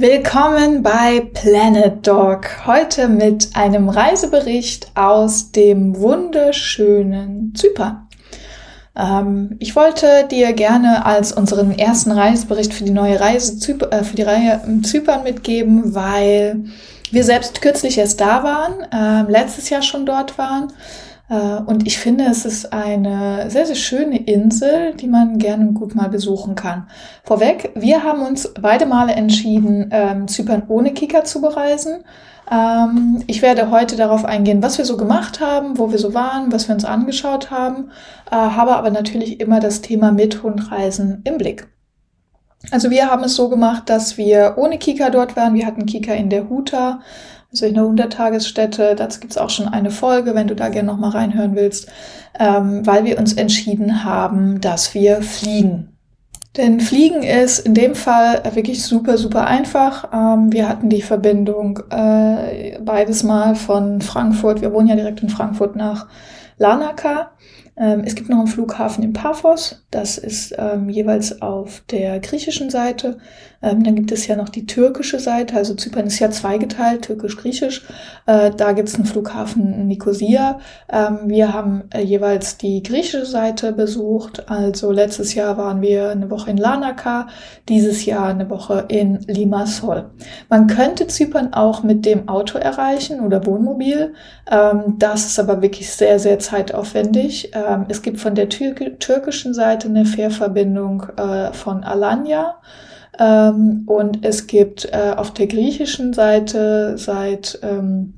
Willkommen bei Planet Dog. Heute mit einem Reisebericht aus dem wunderschönen Zypern. Ähm, ich wollte dir gerne als unseren ersten Reisebericht für die neue Reise Zyp äh, für die Reihe Zypern mitgeben, weil wir selbst kürzlich erst da waren, äh, letztes Jahr schon dort waren und ich finde, es ist eine sehr, sehr schöne Insel, die man gerne gut mal besuchen kann. Vorweg, wir haben uns beide Male entschieden, ähm, Zypern ohne Kika zu bereisen. Ähm, ich werde heute darauf eingehen, was wir so gemacht haben, wo wir so waren, was wir uns angeschaut haben, äh, habe aber natürlich immer das Thema mit Hundreisen im Blick. Also wir haben es so gemacht, dass wir ohne Kika dort waren. Wir hatten Kika in der Huta also in der Hundertagesstätte. Dazu gibt's auch schon eine Folge, wenn du da gerne nochmal reinhören willst, ähm, weil wir uns entschieden haben, dass wir fliegen. Denn Fliegen ist in dem Fall wirklich super, super einfach. Ähm, wir hatten die Verbindung äh, beides Mal von Frankfurt, wir wohnen ja direkt in Frankfurt, nach Larnaca. Ähm, es gibt noch einen Flughafen in Paphos, das ist ähm, jeweils auf der griechischen Seite. Ähm, dann gibt es ja noch die türkische Seite, also Zypern ist ja zweigeteilt, türkisch-griechisch. Äh, da gibt es einen Flughafen Nicosia. Ähm, wir haben äh, jeweils die griechische Seite besucht. Also letztes Jahr waren wir eine Woche in Larnaca, dieses Jahr eine Woche in Limassol. Man könnte Zypern auch mit dem Auto erreichen oder Wohnmobil. Ähm, das ist aber wirklich sehr, sehr zeitaufwendig. Ähm, es gibt von der Tür türkischen Seite eine Fährverbindung äh, von Alanya. Ähm, und es gibt äh, auf der griechischen Seite seit ähm,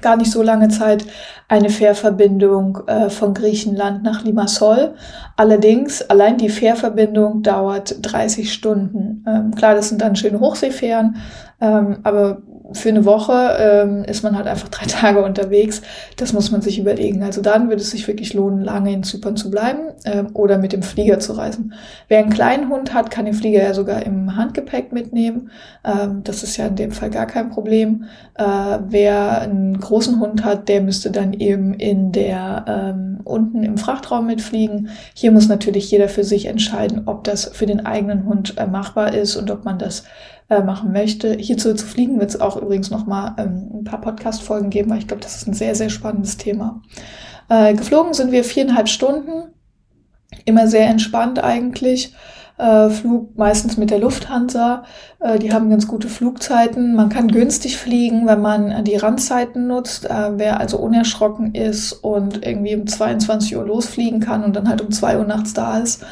gar nicht so lange Zeit eine Fährverbindung äh, von Griechenland nach Limassol. Allerdings, allein die Fährverbindung dauert 30 Stunden. Ähm, klar, das sind dann schöne Hochseefähren, ähm, aber für eine Woche ähm, ist man halt einfach drei Tage unterwegs. Das muss man sich überlegen. Also dann würde es sich wirklich lohnen, lange in Zypern zu bleiben ähm, oder mit dem Flieger zu reisen. Wer einen kleinen Hund hat, kann den Flieger ja sogar im Handgepäck mitnehmen. Ähm, das ist ja in dem Fall gar kein Problem. Äh, wer einen großen Hund hat, der müsste dann eben in der ähm, unten im Frachtraum mitfliegen. Hier muss natürlich jeder für sich entscheiden, ob das für den eigenen Hund äh, machbar ist und ob man das äh, machen möchte. Hierzu zu fliegen wird es auch übrigens noch mal ähm, ein paar Podcast-Folgen geben, weil ich glaube, das ist ein sehr, sehr spannendes Thema. Äh, geflogen sind wir viereinhalb Stunden. Immer sehr entspannt eigentlich. Äh, Flug meistens mit der Lufthansa. Äh, die haben ganz gute Flugzeiten. Man kann günstig fliegen, wenn man die Randzeiten nutzt. Äh, wer also unerschrocken ist und irgendwie um 22 Uhr losfliegen kann und dann halt um 2 Uhr nachts da ist,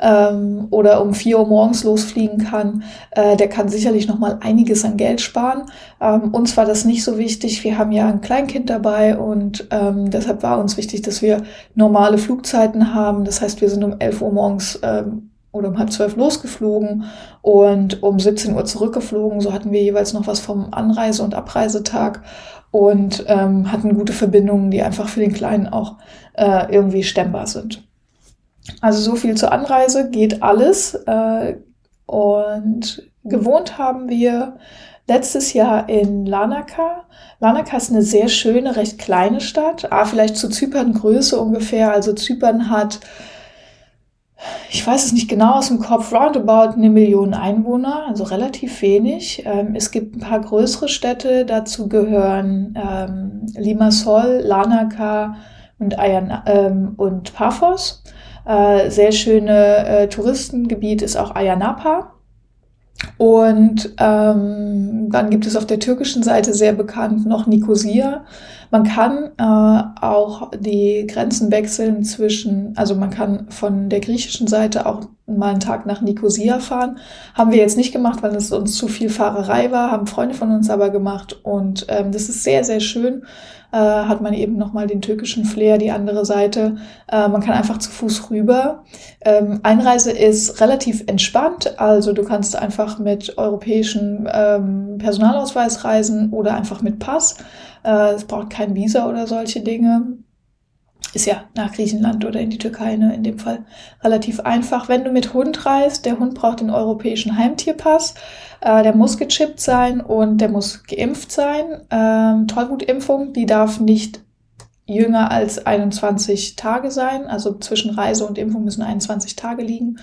ähm, oder um vier Uhr morgens losfliegen kann, äh, der kann sicherlich noch mal einiges an Geld sparen. Ähm, uns war das nicht so wichtig. Wir haben ja ein Kleinkind dabei und ähm, deshalb war uns wichtig, dass wir normale Flugzeiten haben. Das heißt, wir sind um 11 Uhr morgens ähm, oder um halb zwölf losgeflogen und um 17 Uhr zurückgeflogen. So hatten wir jeweils noch was vom Anreise- und Abreisetag und ähm, hatten gute Verbindungen, die einfach für den Kleinen auch äh, irgendwie stemmbar sind. Also so viel zur Anreise, geht alles. Äh, und gewohnt haben wir letztes Jahr in Larnaca. Larnaca ist eine sehr schöne, recht kleine Stadt. Ah, vielleicht zu Zypern Größe ungefähr. Also Zypern hat, ich weiß es nicht genau aus dem Kopf, roundabout eine Million Einwohner, also relativ wenig. Ähm, es gibt ein paar größere Städte, dazu gehören ähm, Limassol, Larnaca und, Ayan, ähm, und Paphos. Äh, sehr schöne äh, Touristengebiet ist auch Ayanapa. Und ähm, dann gibt es auf der türkischen Seite sehr bekannt noch Nikosia. Man kann äh, auch die Grenzen wechseln zwischen, also man kann von der griechischen Seite auch mal einen Tag nach Nikosia fahren. Haben wir jetzt nicht gemacht, weil es uns zu viel Fahrerei war, haben Freunde von uns aber gemacht. Und ähm, das ist sehr, sehr schön äh, hat man eben nochmal den türkischen Flair, die andere Seite. Äh, man kann einfach zu Fuß rüber. Ähm, Einreise ist relativ entspannt, also du kannst einfach mit europäischem ähm, Personalausweis reisen oder einfach mit Pass. Äh, es braucht kein Visa oder solche Dinge ist ja nach Griechenland oder in die Türkei ne, in dem Fall relativ einfach. Wenn du mit Hund reist, der Hund braucht den europäischen Heimtierpass. Äh, der muss gechippt sein und der muss geimpft sein. Ähm, Tollwutimpfung, die darf nicht jünger als 21 Tage sein. Also zwischen Reise und Impfung müssen 21 Tage liegen.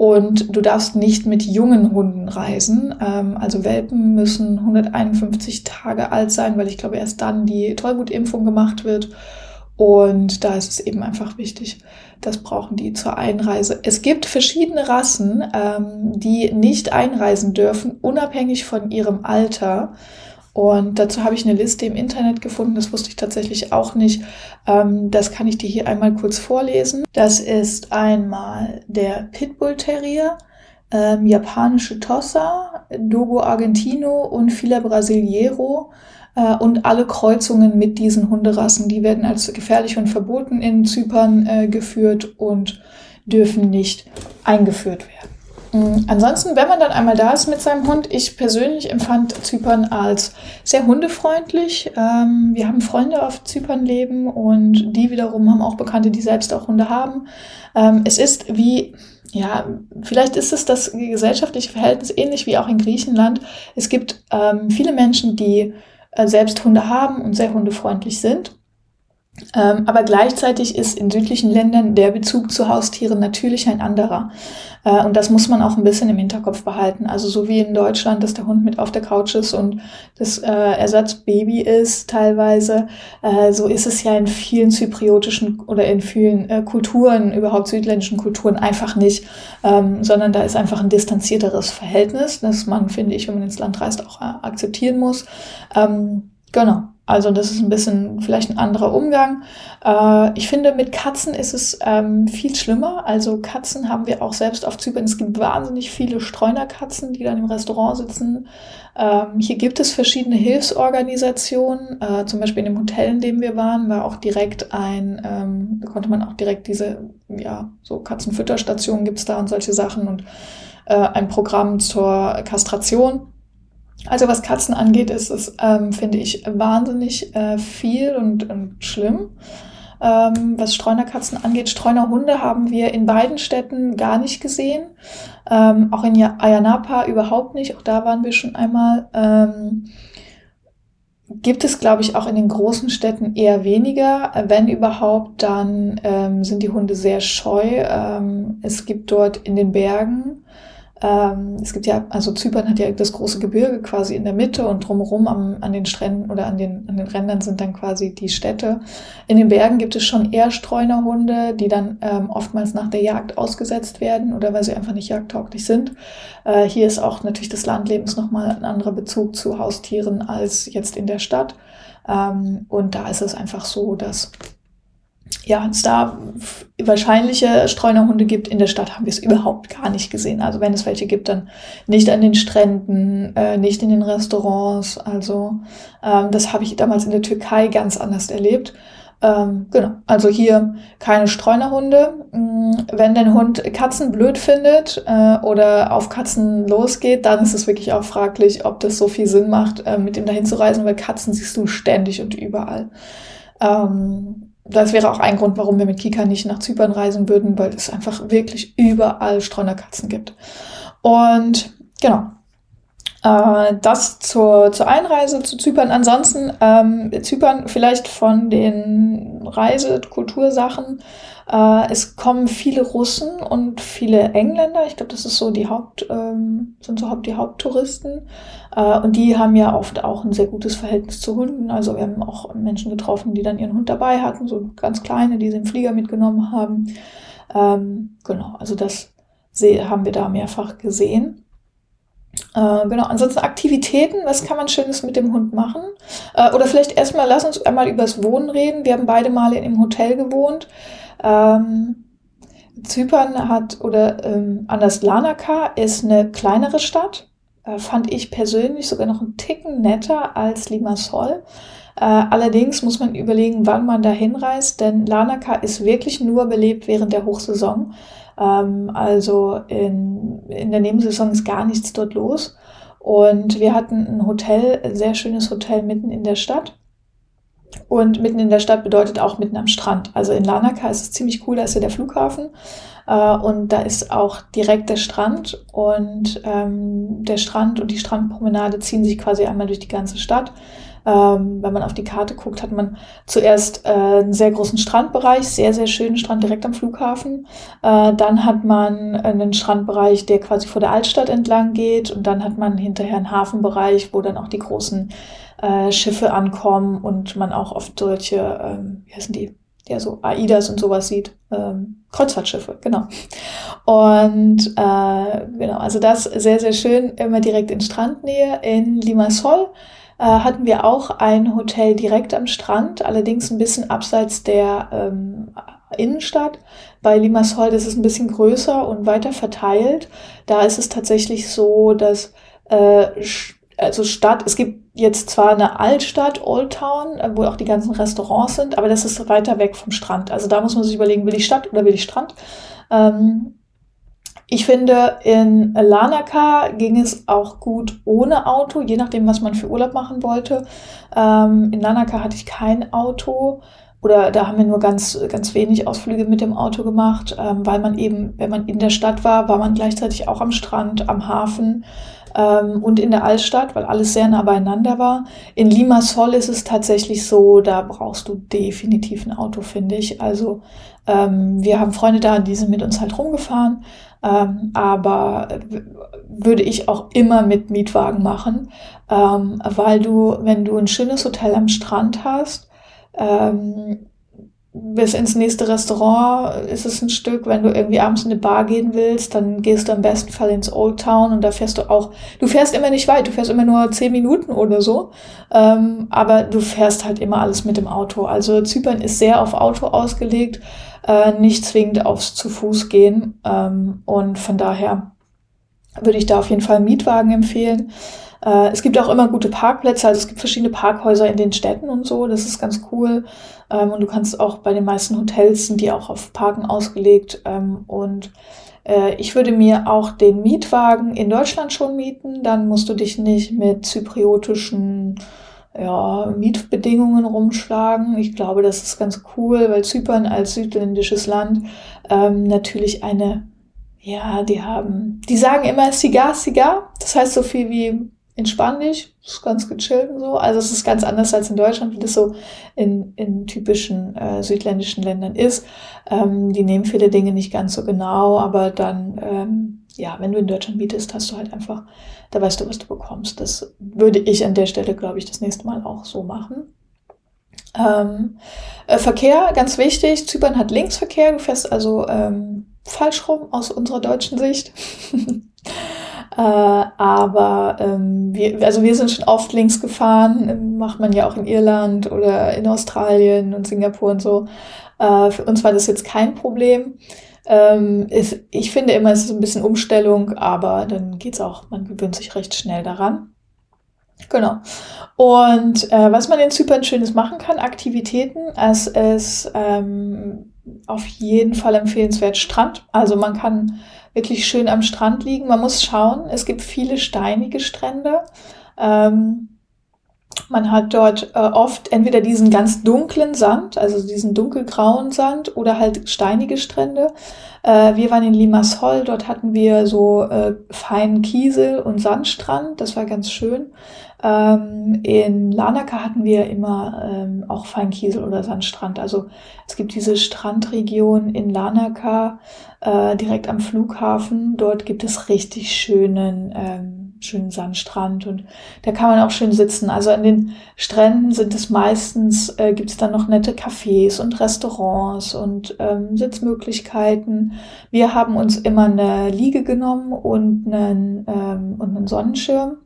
Und du darfst nicht mit jungen Hunden reisen. Ähm, also Welpen müssen 151 Tage alt sein, weil ich glaube, erst dann die Tollwutimpfung gemacht wird. Und da ist es eben einfach wichtig, das brauchen die zur Einreise. Es gibt verschiedene Rassen, ähm, die nicht einreisen dürfen, unabhängig von ihrem Alter. Und dazu habe ich eine Liste im Internet gefunden, das wusste ich tatsächlich auch nicht. Ähm, das kann ich dir hier einmal kurz vorlesen. Das ist einmal der Pitbull Terrier, ähm, japanische Tossa, Dogo Argentino und Fila Brasileiro äh, und alle Kreuzungen mit diesen Hunderassen, die werden als gefährlich und verboten in Zypern äh, geführt und dürfen nicht eingeführt werden. Mhm. Ansonsten, wenn man dann einmal da ist mit seinem Hund, ich persönlich empfand Zypern als sehr hundefreundlich. Ähm, wir haben Freunde auf Zypern leben und die wiederum haben auch Bekannte, die selbst auch Hunde haben. Ähm, es ist wie, ja, vielleicht ist es das gesellschaftliche Verhältnis ähnlich wie auch in Griechenland. Es gibt ähm, viele Menschen, die äh, selbst Hunde haben und sehr hundefreundlich sind. Ähm, aber gleichzeitig ist in südlichen Ländern der Bezug zu Haustieren natürlich ein anderer. Äh, und das muss man auch ein bisschen im Hinterkopf behalten. Also so wie in Deutschland, dass der Hund mit auf der Couch ist und das äh, Ersatzbaby ist teilweise, äh, so ist es ja in vielen zypriotischen oder in vielen äh, Kulturen, überhaupt südländischen Kulturen einfach nicht, ähm, sondern da ist einfach ein distanzierteres Verhältnis, das man, finde ich, wenn man ins Land reist, auch äh, akzeptieren muss. Ähm, genau. Also das ist ein bisschen vielleicht ein anderer Umgang. Äh, ich finde, mit Katzen ist es ähm, viel schlimmer. Also Katzen haben wir auch selbst auf Zypern. Es gibt wahnsinnig viele Streunerkatzen, die dann im Restaurant sitzen. Ähm, hier gibt es verschiedene Hilfsorganisationen. Äh, zum Beispiel in dem Hotel, in dem wir waren, war auch direkt ein, ähm, da konnte man auch direkt diese, ja, so Katzenfütterstationen gibt's da und solche Sachen und äh, ein Programm zur Kastration. Also was Katzen angeht, ist es, ähm, finde ich, wahnsinnig äh, viel und, und schlimm. Ähm, was Streunerkatzen angeht, Streunerhunde haben wir in beiden Städten gar nicht gesehen. Ähm, auch in Ayanapa überhaupt nicht. Auch da waren wir schon einmal. Ähm, gibt es, glaube ich, auch in den großen Städten eher weniger. Wenn überhaupt, dann ähm, sind die Hunde sehr scheu. Ähm, es gibt dort in den Bergen ähm, es gibt ja, also Zypern hat ja das große Gebirge quasi in der Mitte und drumherum am, an den Stränden oder an den, an den Rändern sind dann quasi die Städte. In den Bergen gibt es schon eher Streunerhunde, die dann ähm, oftmals nach der Jagd ausgesetzt werden oder weil sie einfach nicht jagdtauglich sind. Äh, hier ist auch natürlich des Landlebens nochmal ein anderer Bezug zu Haustieren als jetzt in der Stadt. Ähm, und da ist es einfach so, dass ja, es da wahrscheinliche Streunerhunde gibt. In der Stadt haben wir es überhaupt gar nicht gesehen. Also wenn es welche gibt, dann nicht an den Stränden, äh, nicht in den Restaurants. Also ähm, das habe ich damals in der Türkei ganz anders erlebt. Ähm, genau, also hier keine Streunerhunde. Mm, wenn der Hund Katzen blöd findet äh, oder auf Katzen losgeht, dann ist es wirklich auch fraglich, ob das so viel Sinn macht, äh, mit ihm dahin zu reisen, weil Katzen siehst du ständig und überall. Ähm, das wäre auch ein Grund, warum wir mit Kika nicht nach Zypern reisen würden, weil es einfach wirklich überall Streunerkatzen gibt. Und genau. Äh, das zur, zur Einreise zu Zypern. Ansonsten ähm, Zypern vielleicht von den Reise-Kultursachen äh, es kommen viele Russen und viele Engländer. Ich glaube, das ist so die Haupt, ähm, sind so die Haupttouristen. Äh, und die haben ja oft auch ein sehr gutes Verhältnis zu Hunden. Also wir haben auch Menschen getroffen, die dann ihren Hund dabei hatten, so ganz kleine, die sie im Flieger mitgenommen haben. Ähm, genau, also das haben wir da mehrfach gesehen. Äh, genau, ansonsten Aktivitäten, was kann man Schönes mit dem Hund machen? Äh, oder vielleicht erstmal, lass uns einmal über das Wohnen reden. Wir haben beide Male im Hotel gewohnt. Ähm, Zypern hat, oder ähm, anders Larnaca ist eine kleinere Stadt. Äh, fand ich persönlich sogar noch einen Ticken netter als Limassol. Äh, allerdings muss man überlegen, wann man da hinreist, denn Larnaca ist wirklich nur belebt während der Hochsaison. Ähm, also in, in der Nebensaison ist gar nichts dort los. Und wir hatten ein Hotel, ein sehr schönes Hotel mitten in der Stadt. Und mitten in der Stadt bedeutet auch mitten am Strand. Also in Larnaca ist es ziemlich cool, da ist ja der Flughafen äh, und da ist auch direkt der Strand und ähm, der Strand und die Strandpromenade ziehen sich quasi einmal durch die ganze Stadt. Ähm, wenn man auf die Karte guckt, hat man zuerst äh, einen sehr großen Strandbereich, sehr, sehr schönen Strand direkt am Flughafen. Äh, dann hat man einen Strandbereich, der quasi vor der Altstadt entlang geht. Und dann hat man hinterher einen Hafenbereich, wo dann auch die großen äh, Schiffe ankommen und man auch oft solche, ähm, wie heißen die? Ja, so AIDAs und sowas sieht. Ähm, Kreuzfahrtschiffe, genau. Und äh, genau, also das sehr, sehr schön, immer direkt in Strandnähe. In Limassol äh, hatten wir auch ein Hotel direkt am Strand, allerdings ein bisschen abseits der ähm, Innenstadt. Bei Limassol, das ist ein bisschen größer und weiter verteilt. Da ist es tatsächlich so, dass äh, also Stadt, es gibt jetzt zwar eine Altstadt, Old Town, äh, wo auch die ganzen Restaurants sind, aber das ist weiter weg vom Strand. Also da muss man sich überlegen, will ich Stadt oder will ich Strand? Ähm, ich finde, in Lanaka ging es auch gut ohne Auto, je nachdem, was man für Urlaub machen wollte. Ähm, in Lanaka hatte ich kein Auto oder da haben wir nur ganz, ganz wenig Ausflüge mit dem Auto gemacht, ähm, weil man eben, wenn man in der Stadt war, war man gleichzeitig auch am Strand, am Hafen ähm, und in der Altstadt, weil alles sehr nah beieinander war. In Limassol ist es tatsächlich so, da brauchst du definitiv ein Auto, finde ich. Also ähm, wir haben Freunde da, die sind mit uns halt rumgefahren, ähm, aber würde ich auch immer mit Mietwagen machen, ähm, weil du, wenn du ein schönes Hotel am Strand hast, ähm, bis ins nächste Restaurant ist es ein Stück. Wenn du irgendwie abends in eine Bar gehen willst, dann gehst du am besten Fall ins Old Town und da fährst du auch, du fährst immer nicht weit, du fährst immer nur zehn Minuten oder so, ähm, aber du fährst halt immer alles mit dem Auto. Also Zypern ist sehr auf Auto ausgelegt, äh, nicht zwingend aufs zu Fuß gehen ähm, und von daher würde ich da auf jeden Fall einen Mietwagen empfehlen. Äh, es gibt auch immer gute Parkplätze, also es gibt verschiedene Parkhäuser in den Städten und so, das ist ganz cool. Ähm, und du kannst auch bei den meisten Hotels sind die auch auf Parken ausgelegt. Ähm, und äh, ich würde mir auch den Mietwagen in Deutschland schon mieten, dann musst du dich nicht mit zypriotischen ja, Mietbedingungen rumschlagen. Ich glaube, das ist ganz cool, weil Zypern als südländisches Land ähm, natürlich eine, ja, die haben, die sagen immer Cigar, Cigar. Das heißt so viel wie entspann dich, ist ganz gechillt und so. Also es ist ganz anders als in Deutschland, wie das so in, in typischen äh, südländischen Ländern ist. Ähm, die nehmen viele Dinge nicht ganz so genau, aber dann, ähm, ja, wenn du in Deutschland mietest, hast du halt einfach, da weißt du, was du bekommst. Das würde ich an der Stelle, glaube ich, das nächste Mal auch so machen. Ähm, äh, Verkehr, ganz wichtig. Zypern hat Linksverkehr. Du fährst also ähm, falsch rum aus unserer deutschen Sicht. Äh, aber ähm, wir, also wir sind schon oft links gefahren, macht man ja auch in Irland oder in Australien und Singapur und so. Äh, für uns war das jetzt kein Problem. Ähm, ist, ich finde immer, es ist ein bisschen Umstellung, aber dann geht's auch, man gewöhnt sich recht schnell daran. Genau. Und äh, was man in Zypern Schönes machen kann, Aktivitäten, es ist ähm, auf jeden Fall empfehlenswert Strand. Also man kann wirklich schön am Strand liegen. Man muss schauen, es gibt viele steinige Strände. Ähm, man hat dort äh, oft entweder diesen ganz dunklen Sand, also diesen dunkelgrauen Sand oder halt steinige Strände. Äh, wir waren in Limassol, dort hatten wir so äh, feinen Kiesel und Sandstrand, das war ganz schön. Ähm, in Lanaka hatten wir immer ähm, auch Feinkiesel oder Sandstrand. Also es gibt diese Strandregion in Lanaka äh, direkt am Flughafen. Dort gibt es richtig schönen, ähm, schönen Sandstrand und da kann man auch schön sitzen. Also an den Stränden sind es meistens, äh, gibt es dann noch nette Cafés und Restaurants und ähm, Sitzmöglichkeiten. Wir haben uns immer eine Liege genommen und einen, ähm, und einen Sonnenschirm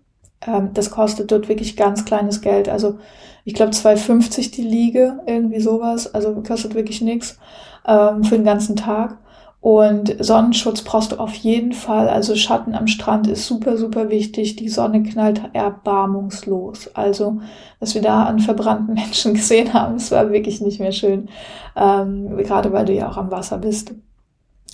ähm, das kostet dort wirklich ganz kleines Geld. Also ich glaube 2,50 die Liege, irgendwie sowas. Also kostet wirklich nichts ähm, für den ganzen Tag. Und Sonnenschutz brauchst du auf jeden Fall. Also Schatten am Strand ist super, super wichtig. Die Sonne knallt erbarmungslos. Also, was wir da an verbrannten Menschen gesehen haben, es war wirklich nicht mehr schön. Ähm, gerade weil du ja auch am Wasser bist.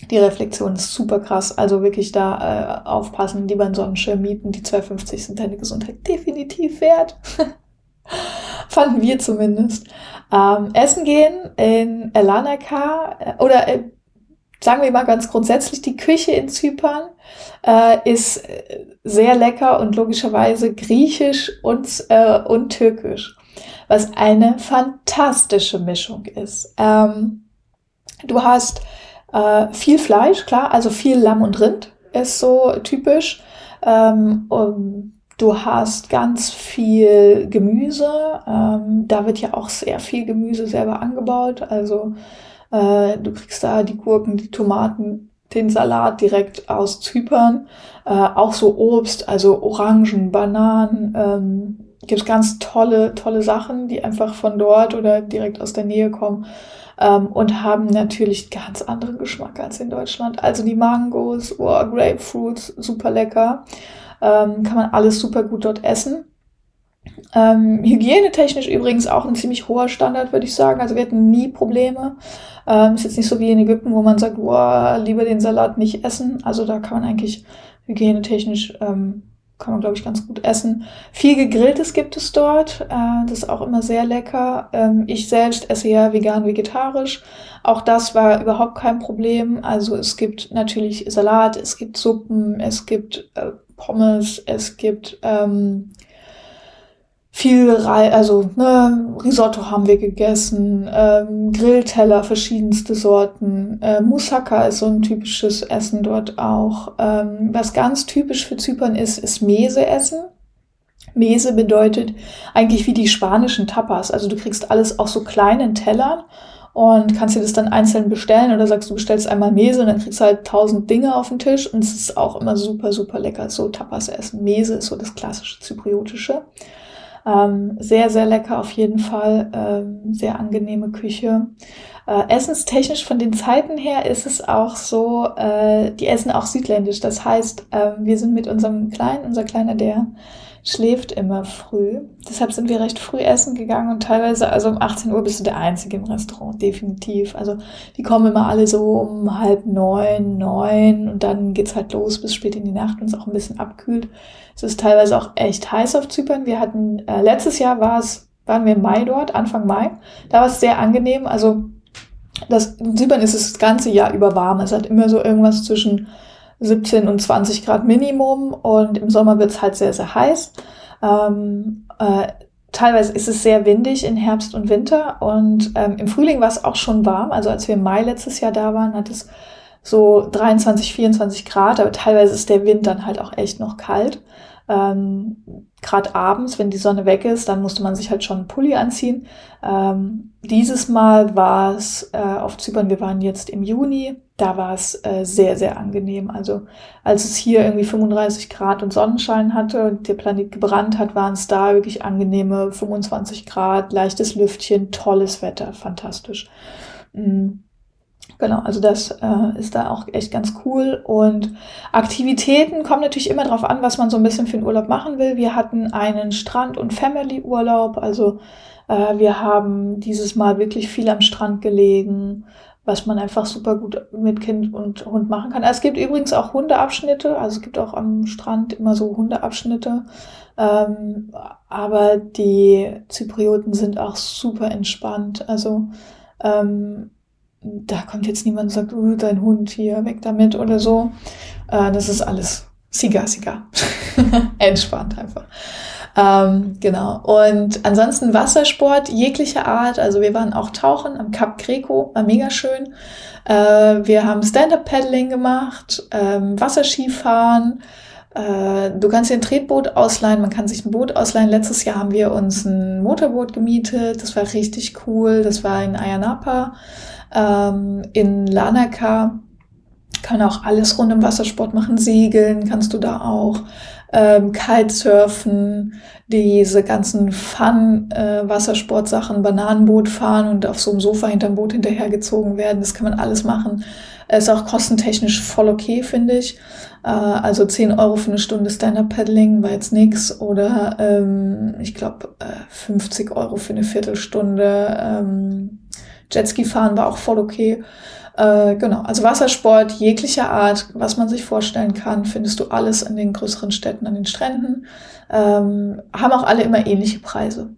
Die Reflexion ist super krass. Also wirklich da äh, aufpassen, lieber einen Sonnenschirm mieten. Die 2,50 sind deine Gesundheit definitiv wert. Fanden wir zumindest. Ähm, essen gehen in Elanaka äh, oder äh, sagen wir mal ganz grundsätzlich, die Küche in Zypern äh, ist äh, sehr lecker und logischerweise griechisch und, äh, und türkisch, was eine fantastische Mischung ist. Ähm, du hast äh, viel Fleisch, klar, also viel Lamm und Rind ist so typisch. Ähm, um, Du hast ganz viel Gemüse. Ähm, da wird ja auch sehr viel Gemüse selber angebaut. Also äh, du kriegst da die Gurken, die Tomaten, den Salat direkt aus Zypern. Äh, auch so Obst, also Orangen, Bananen. Ähm, gibt ganz tolle, tolle Sachen, die einfach von dort oder direkt aus der Nähe kommen. Ähm, und haben natürlich ganz anderen Geschmack als in Deutschland. Also die Mangos, oh, Grapefruits, super lecker ähm, kann man alles super gut dort essen. Ähm, hygienetechnisch übrigens auch ein ziemlich hoher Standard, würde ich sagen. Also wir hatten nie Probleme. Ähm, ist jetzt nicht so wie in Ägypten, wo man sagt, boah, lieber den Salat nicht essen. Also da kann man eigentlich hygienetechnisch, ähm, kann man glaube ich ganz gut essen. Viel gegrilltes gibt es dort. Äh, das ist auch immer sehr lecker. Ähm, ich selbst esse ja vegan, vegetarisch. Auch das war überhaupt kein Problem. Also es gibt natürlich Salat, es gibt Suppen, es gibt äh, Pommes, es gibt ähm, viel, Re also ne, Risotto haben wir gegessen, ähm, Grillteller, verschiedenste Sorten. Äh, Moussaka ist so ein typisches Essen dort auch. Ähm, was ganz typisch für Zypern ist, ist Mese-Essen. Mese bedeutet eigentlich wie die spanischen Tapas. Also du kriegst alles auf so kleinen Tellern und kannst dir das dann einzeln bestellen oder sagst du bestellst einmal Mese und dann kriegst du halt tausend Dinge auf den Tisch und es ist auch immer super, super lecker. So Tapas essen. Mese ist so das klassische zypriotische. Ähm, sehr, sehr lecker auf jeden Fall. Ähm, sehr angenehme Küche. Äh, essenstechnisch von den Zeiten her ist es auch so, äh, die essen auch südländisch. Das heißt, äh, wir sind mit unserem Kleinen, unser Kleiner, der schläft immer früh. Deshalb sind wir recht früh essen gegangen und teilweise, also um 18 Uhr bist du der Einzige im Restaurant, definitiv. Also die kommen immer alle so um halb neun, neun und dann geht's halt los bis spät in die Nacht und es auch ein bisschen abkühlt. Es ist teilweise auch echt heiß auf Zypern. Wir hatten, äh, letztes Jahr war es, waren wir im Mai dort, Anfang Mai. Da war es sehr angenehm. Also das, in Zypern ist es das ganze Jahr über warm. Es hat immer so irgendwas zwischen 17 und 20 Grad Minimum und im Sommer wird es halt sehr, sehr heiß. Ähm, äh, teilweise ist es sehr windig in Herbst und Winter und ähm, im Frühling war es auch schon warm. Also als wir im Mai letztes Jahr da waren, hat es so 23, 24 Grad, aber teilweise ist der Wind dann halt auch echt noch kalt. Ähm, Gerade abends, wenn die Sonne weg ist, dann musste man sich halt schon einen Pulli anziehen. Ähm, dieses Mal war es äh, auf Zypern, wir waren jetzt im Juni, da war es äh, sehr, sehr angenehm. Also als es hier irgendwie 35 Grad und Sonnenschein hatte und der Planet gebrannt hat, waren es da wirklich angenehme 25 Grad, leichtes Lüftchen, tolles Wetter, fantastisch. Mhm. Genau, also das äh, ist da auch echt ganz cool. Und Aktivitäten kommen natürlich immer darauf an, was man so ein bisschen für den Urlaub machen will. Wir hatten einen Strand- und Family-Urlaub. Also äh, wir haben dieses Mal wirklich viel am Strand gelegen, was man einfach super gut mit Kind und Hund machen kann. Es gibt übrigens auch Hundeabschnitte, also es gibt auch am Strand immer so Hundeabschnitte. Ähm, aber die Zyprioten sind auch super entspannt. Also ähm, da kommt jetzt niemand und sagt, oh, dein Hund hier, weg damit oder so. Äh, das ist alles Siga, Siga. Entspannt einfach. Ähm, genau. Und ansonsten Wassersport jeglicher Art. Also wir waren auch tauchen am Kap Greco, war mega schön. Äh, wir haben Stand-Up-Paddling gemacht, ähm, Wasserskifahren. Äh, du kannst dir ein Tretboot ausleihen, man kann sich ein Boot ausleihen. Letztes Jahr haben wir uns ein Motorboot gemietet. Das war richtig cool. Das war in Ayanapa. Ähm, in Lanaka kann auch alles rund um Wassersport machen. Segeln kannst du da auch ähm, Kitesurfen, diese ganzen Fun-Wassersportsachen, äh, Bananenboot fahren und auf so einem Sofa hinterm Boot hinterhergezogen werden. Das kann man alles machen. Ist auch kostentechnisch voll okay, finde ich. Äh, also 10 Euro für eine Stunde Stand-Up-Paddling war jetzt nix. Oder ähm, ich glaube äh, 50 Euro für eine Viertelstunde. Ähm, Jetski fahren war auch voll okay. Äh, genau, also Wassersport jeglicher Art, was man sich vorstellen kann, findest du alles in den größeren Städten an den Stränden. Ähm, haben auch alle immer ähnliche Preise.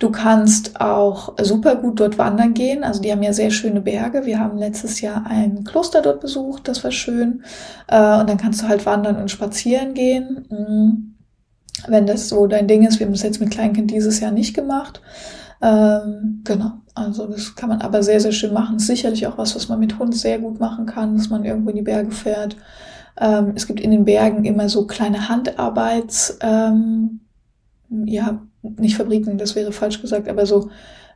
Du kannst auch super gut dort wandern gehen. Also die haben ja sehr schöne Berge. Wir haben letztes Jahr ein Kloster dort besucht, das war schön. Äh, und dann kannst du halt wandern und spazieren gehen. Mhm. Wenn das so dein Ding ist, wir haben das jetzt mit Kleinkind dieses Jahr nicht gemacht. Ähm, genau, also das kann man aber sehr, sehr schön machen. Sicherlich auch was, was man mit Hund sehr gut machen kann, dass man irgendwo in die Berge fährt. Ähm, es gibt in den Bergen immer so kleine Handarbeits, ähm, ja, nicht Fabriken, das wäre falsch gesagt, aber so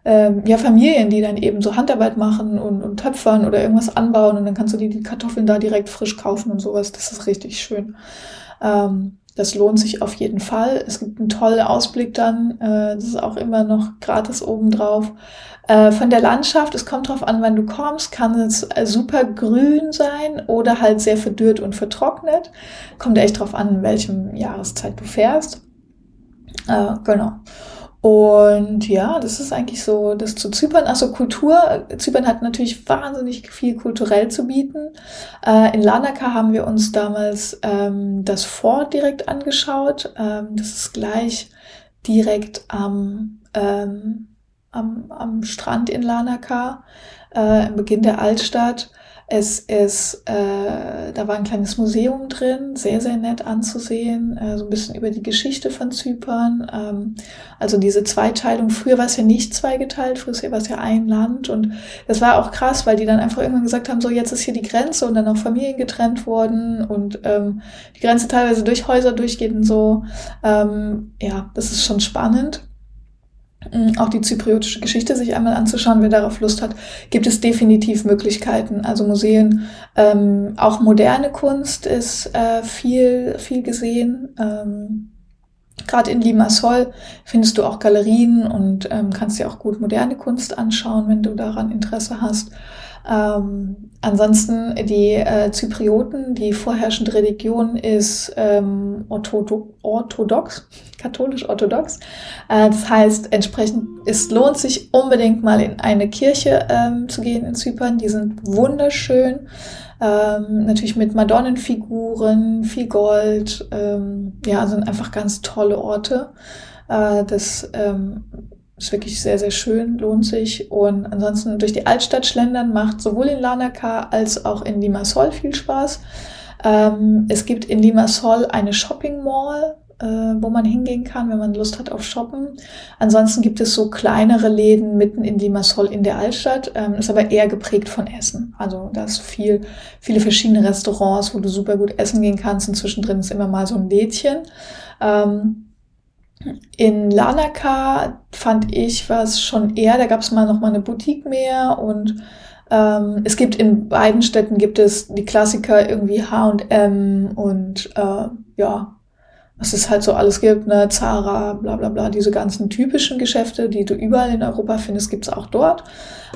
ähm, ja, Familien, die dann eben so Handarbeit machen und, und töpfern oder irgendwas anbauen und dann kannst du die, die Kartoffeln da direkt frisch kaufen und sowas. Das ist richtig schön. Ähm, das lohnt sich auf jeden Fall. Es gibt einen tollen Ausblick dann. Äh, das ist auch immer noch gratis obendrauf. Äh, von der Landschaft, es kommt drauf an, wann du kommst, kann es äh, super grün sein oder halt sehr verdürrt und vertrocknet. Kommt echt drauf an, in welchem Jahreszeit du fährst. Äh, genau. Und ja, das ist eigentlich so, das zu Zypern. Also Kultur, Zypern hat natürlich wahnsinnig viel kulturell zu bieten. Äh, in Lanaka haben wir uns damals ähm, das Fort direkt angeschaut. Ähm, das ist gleich direkt am, ähm, am, am Strand in Lanaka, äh, im Beginn der Altstadt. Es ist, äh, da war ein kleines Museum drin, sehr, sehr nett anzusehen, äh, so ein bisschen über die Geschichte von Zypern. Ähm, also diese Zweiteilung, früher war es ja nicht zweigeteilt, früher war es ja ein Land und das war auch krass, weil die dann einfach irgendwann gesagt haben, so jetzt ist hier die Grenze und dann auch Familien getrennt worden und ähm, die Grenze teilweise durch Häuser durchgeht und so. Ähm, ja, das ist schon spannend. Mm, auch die zypriotische Geschichte sich einmal anzuschauen, wer darauf Lust hat, gibt es definitiv Möglichkeiten. Also Museen, ähm, auch moderne Kunst ist äh, viel, viel gesehen. Ähm, Gerade in Limassol findest du auch Galerien und ähm, kannst dir auch gut moderne Kunst anschauen, wenn du daran Interesse hast. Ähm, ansonsten die äh, Zyprioten, die vorherrschende Religion ist ähm, orthodox, orthodox katholisch-orthodox. Äh, das heißt, entsprechend, es lohnt sich unbedingt mal in eine Kirche ähm, zu gehen in Zypern. Die sind wunderschön. Ähm, natürlich mit Madonnenfiguren, viel Gold. Ähm, ja, sind einfach ganz tolle Orte. Äh, das ähm, ist wirklich sehr, sehr schön, lohnt sich. Und ansonsten durch die Altstadt schlendern macht sowohl in Lanaka als auch in Limassol viel Spaß. Ähm, es gibt in Limassol eine Shopping Mall, äh, wo man hingehen kann, wenn man Lust hat auf Shoppen. Ansonsten gibt es so kleinere Läden mitten in Limassol in der Altstadt, ähm, ist aber eher geprägt von Essen. Also da ist viel, viele verschiedene Restaurants, wo du super gut essen gehen kannst. Und zwischendrin ist immer mal so ein Lädchen. Ähm, in Lanaka fand ich was schon eher, da gab es mal noch mal eine Boutique mehr und ähm, es gibt in beiden Städten gibt es die Klassiker irgendwie H&M und äh, ja, was es halt so alles gibt, ne, Zara, bla bla bla, diese ganzen typischen Geschäfte, die du überall in Europa findest, gibt's auch dort.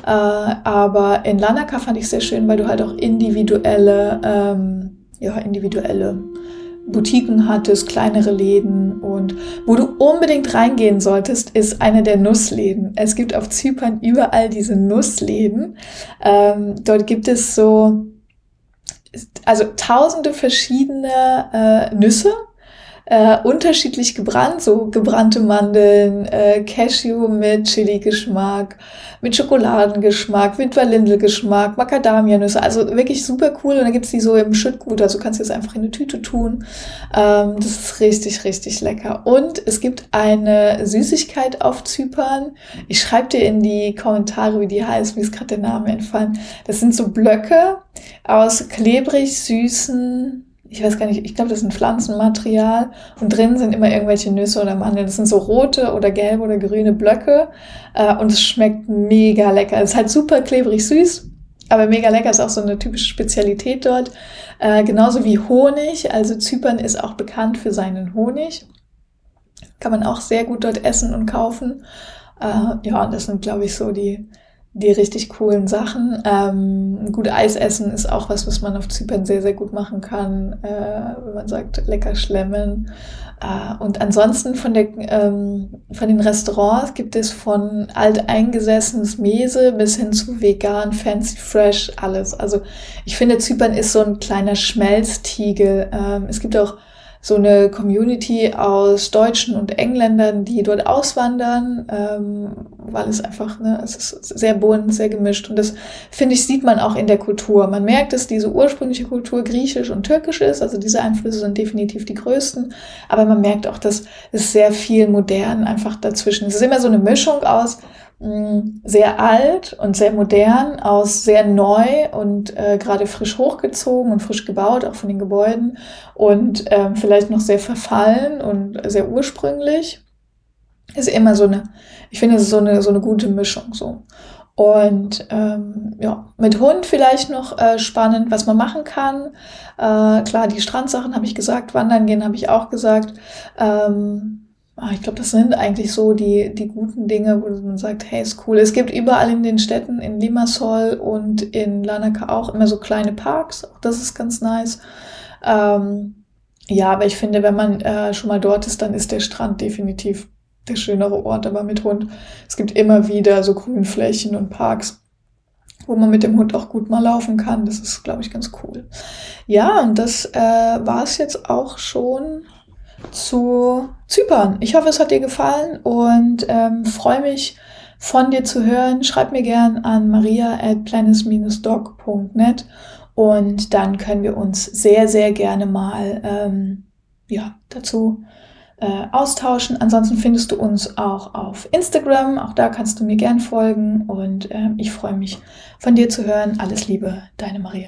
Äh, aber in Lanaka fand ich sehr schön, weil du halt auch individuelle, ähm, ja, individuelle Boutiquen hattest, kleinere Läden und wo du unbedingt reingehen solltest, ist eine der Nussläden. Es gibt auf Zypern überall diese Nussläden. Ähm, dort gibt es so, also tausende verschiedene äh, Nüsse, äh, unterschiedlich gebrannt, so gebrannte Mandeln, äh, Cashew mit Chili-Geschmack, mit Schokoladengeschmack, mit Vanillegeschmack, Macadamia-Nüsse, also wirklich super cool. Und dann gibt's die so im Schüttgut, also kannst du es einfach in eine Tüte tun. Ähm, das ist richtig, richtig lecker. Und es gibt eine Süßigkeit auf Zypern. Ich schreibe dir in die Kommentare, wie die heißt, wie ist gerade der Name entfallen. Das sind so Blöcke aus klebrig süßen ich weiß gar nicht, ich glaube, das ist ein Pflanzenmaterial und drin sind immer irgendwelche Nüsse oder Mandeln. Das sind so rote oder gelbe oder grüne Blöcke äh, und es schmeckt mega lecker. Es ist halt super klebrig süß, aber mega lecker ist auch so eine typische Spezialität dort. Äh, genauso wie Honig. Also Zypern ist auch bekannt für seinen Honig. Kann man auch sehr gut dort essen und kaufen. Äh, ja, und das sind, glaube ich, so die die richtig coolen Sachen. Ähm, gut Eis essen ist auch was, was man auf Zypern sehr, sehr gut machen kann, äh, wenn man sagt, lecker schlemmen. Äh, und ansonsten von, der, ähm, von den Restaurants gibt es von alteingesessenes Mese bis hin zu vegan, fancy, fresh, alles. Also ich finde, Zypern ist so ein kleiner Schmelztiegel. Ähm, es gibt auch so eine Community aus Deutschen und Engländern, die dort auswandern, ähm, weil es einfach, ne, es ist sehr bunt, sehr gemischt und das finde ich sieht man auch in der Kultur. Man merkt, dass diese ursprüngliche Kultur griechisch und türkisch ist, also diese Einflüsse sind definitiv die größten, aber man merkt auch, dass es sehr viel modern einfach dazwischen. Es ist immer so eine Mischung aus Mm, sehr alt und sehr modern aus sehr neu und äh, gerade frisch hochgezogen und frisch gebaut, auch von den Gebäuden und ähm, vielleicht noch sehr verfallen und sehr ursprünglich. Ist immer so eine, ich finde, es ist so eine, so eine gute Mischung so. Und ähm, ja, mit Hund vielleicht noch äh, spannend, was man machen kann. Äh, klar, die Strandsachen habe ich gesagt, wandern gehen habe ich auch gesagt. Ähm, Ah, ich glaube, das sind eigentlich so die, die guten Dinge, wo man sagt, hey, ist cool. Es gibt überall in den Städten, in Limassol und in Lanaka auch immer so kleine Parks. Auch das ist ganz nice. Ähm, ja, aber ich finde, wenn man äh, schon mal dort ist, dann ist der Strand definitiv der schönere Ort, aber mit Hund. Es gibt immer wieder so Grünflächen und Parks, wo man mit dem Hund auch gut mal laufen kann. Das ist, glaube ich, ganz cool. Ja, und das äh, war es jetzt auch schon zu Zypern. Ich hoffe, es hat dir gefallen und ähm, freue mich von dir zu hören. Schreib mir gern an maria at planis-dog.net und dann können wir uns sehr, sehr gerne mal ähm, ja, dazu äh, austauschen. Ansonsten findest du uns auch auf Instagram. Auch da kannst du mir gern folgen und äh, ich freue mich von dir zu hören. Alles Liebe, deine Maria.